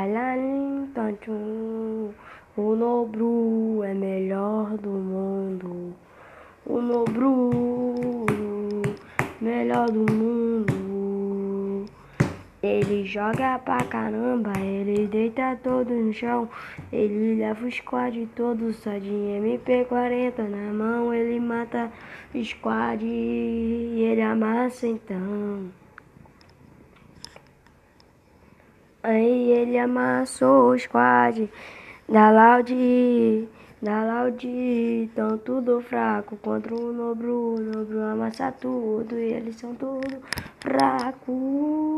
Alalim Tantum, o Nobru é melhor do mundo. O Nobru, melhor do mundo. Ele joga pra caramba, ele deita todo no chão. Ele leva o squad todo só de MP40 na mão. Ele mata o squad e ele amassa então. Aí ele amassou o squad da Laudi, da Laudi, tão tudo fraco contra o Nobru, Nobru amassa tudo e eles são tudo fraco.